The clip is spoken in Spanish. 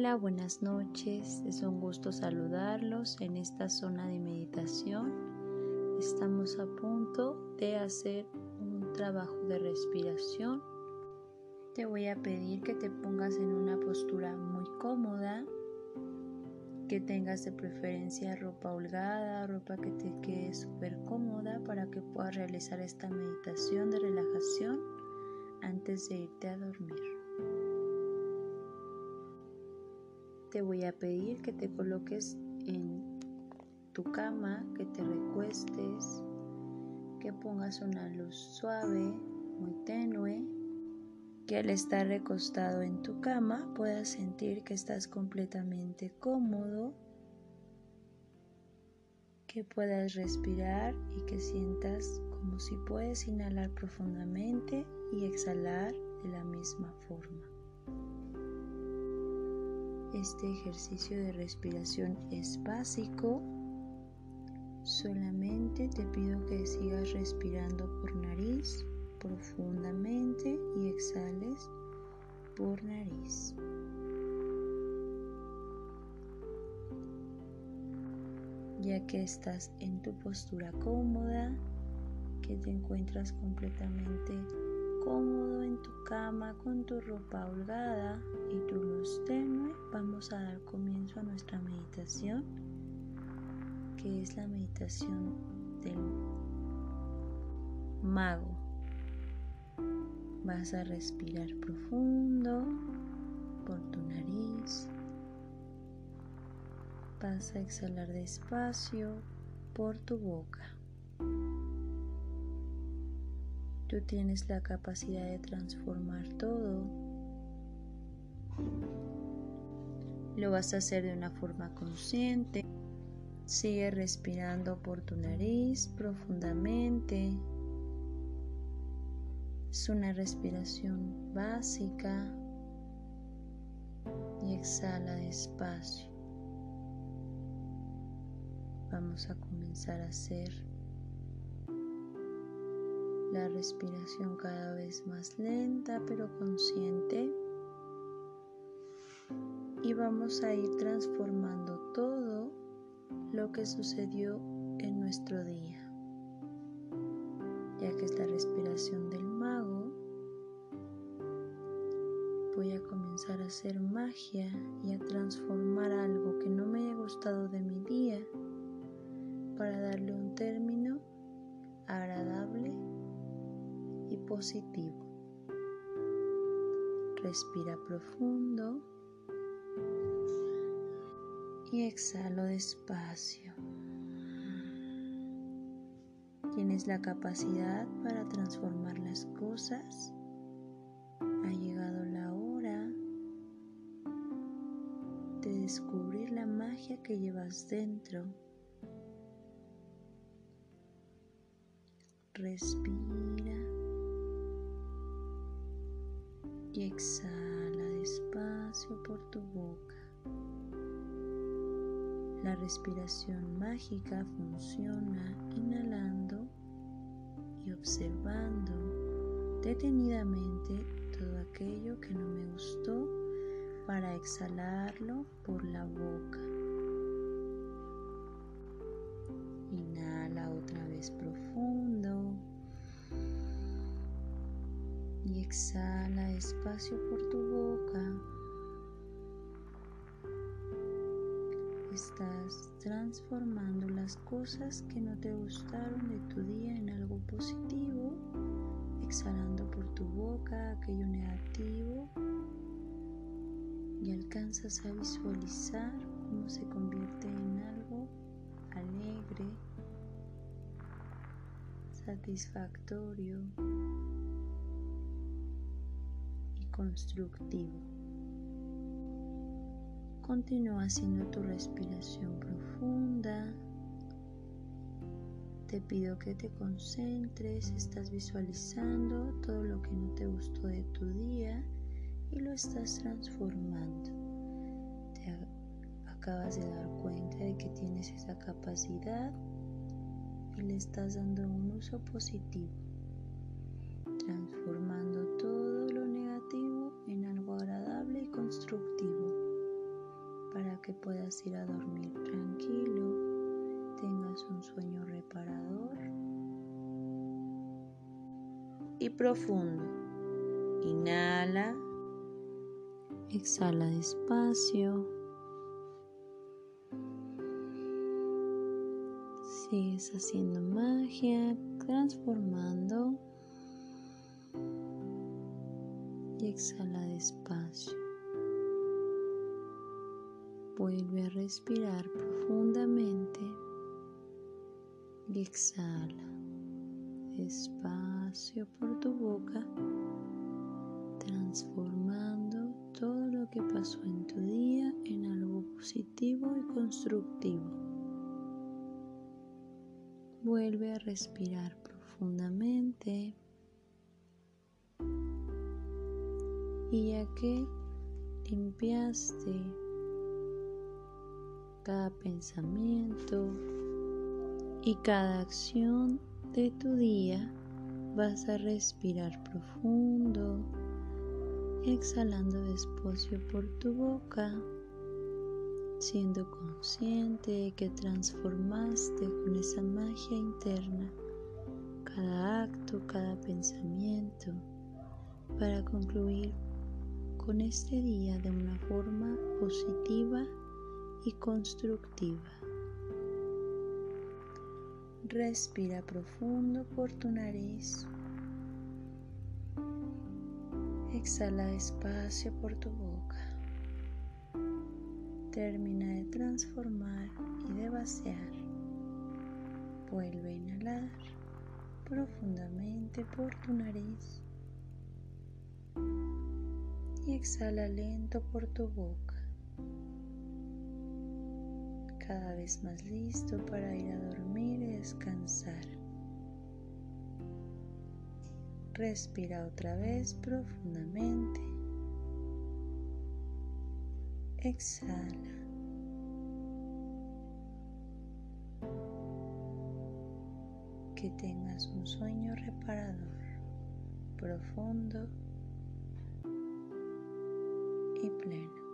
Hola, buenas noches. Es un gusto saludarlos en esta zona de meditación. Estamos a punto de hacer un trabajo de respiración. Te voy a pedir que te pongas en una postura muy cómoda, que tengas de preferencia ropa holgada, ropa que te quede súper cómoda para que puedas realizar esta meditación de relajación antes de irte a dormir. Te voy a pedir que te coloques en tu cama, que te recuestes, que pongas una luz suave, muy tenue, que al estar recostado en tu cama puedas sentir que estás completamente cómodo, que puedas respirar y que sientas como si puedes inhalar profundamente y exhalar de la misma forma. Este ejercicio de respiración es básico. Solamente te pido que sigas respirando por nariz profundamente y exhales por nariz. Ya que estás en tu postura cómoda, que te encuentras completamente cómodo en tu cama con tu ropa holgada y tu luz tenue, vamos a dar comienzo a nuestra meditación, que es la meditación del mago. Vas a respirar profundo por tu nariz. Vas a exhalar despacio por tu boca. Tú tienes la capacidad de transformar todo. Lo vas a hacer de una forma consciente. Sigue respirando por tu nariz profundamente. Es una respiración básica. Y exhala despacio. Vamos a comenzar a hacer la respiración cada vez más lenta pero consciente y vamos a ir transformando todo lo que sucedió en nuestro día ya que es la respiración del mago voy a comenzar a hacer magia y a transformar algo que no me haya gustado de mi día para darle un término agradable y positivo. Respira profundo y exhalo despacio. Tienes la capacidad para transformar las cosas. Ha llegado la hora de descubrir la magia que llevas dentro. Respira y exhala despacio por tu boca. La respiración mágica funciona inhalando y observando detenidamente todo aquello que no me gustó para exhalarlo por la boca. Inhala otra vez profundo y exhala despacio por tu boca. Estás transformando las cosas que no te gustaron de tu día en algo positivo, exhalando por tu boca aquello negativo y alcanzas a visualizar cómo se convierte en algo alegre, satisfactorio constructivo. Continúa haciendo tu respiración profunda. Te pido que te concentres, estás visualizando todo lo que no te gustó de tu día y lo estás transformando. Te acabas de dar cuenta de que tienes esa capacidad y le estás dando un uso positivo, transformando ir a dormir tranquilo, tengas un sueño reparador y profundo. Inhala, exhala despacio. Sigues haciendo magia, transformando y exhala despacio. Vuelve a respirar profundamente y exhala despacio por tu boca, transformando todo lo que pasó en tu día en algo positivo y constructivo. Vuelve a respirar profundamente y ya que limpiaste cada pensamiento y cada acción de tu día, vas a respirar profundo, exhalando despacio por tu boca, siendo consciente de que transformaste con esa magia interna cada acto, cada pensamiento, para concluir con este día de una forma positiva y constructiva. Respira profundo por tu nariz. Exhala despacio por tu boca. Termina de transformar y de vaciar. Vuelve a inhalar profundamente por tu nariz y exhala lento por tu boca cada vez más listo para ir a dormir y descansar. Respira otra vez profundamente. Exhala. Que tengas un sueño reparador, profundo y pleno.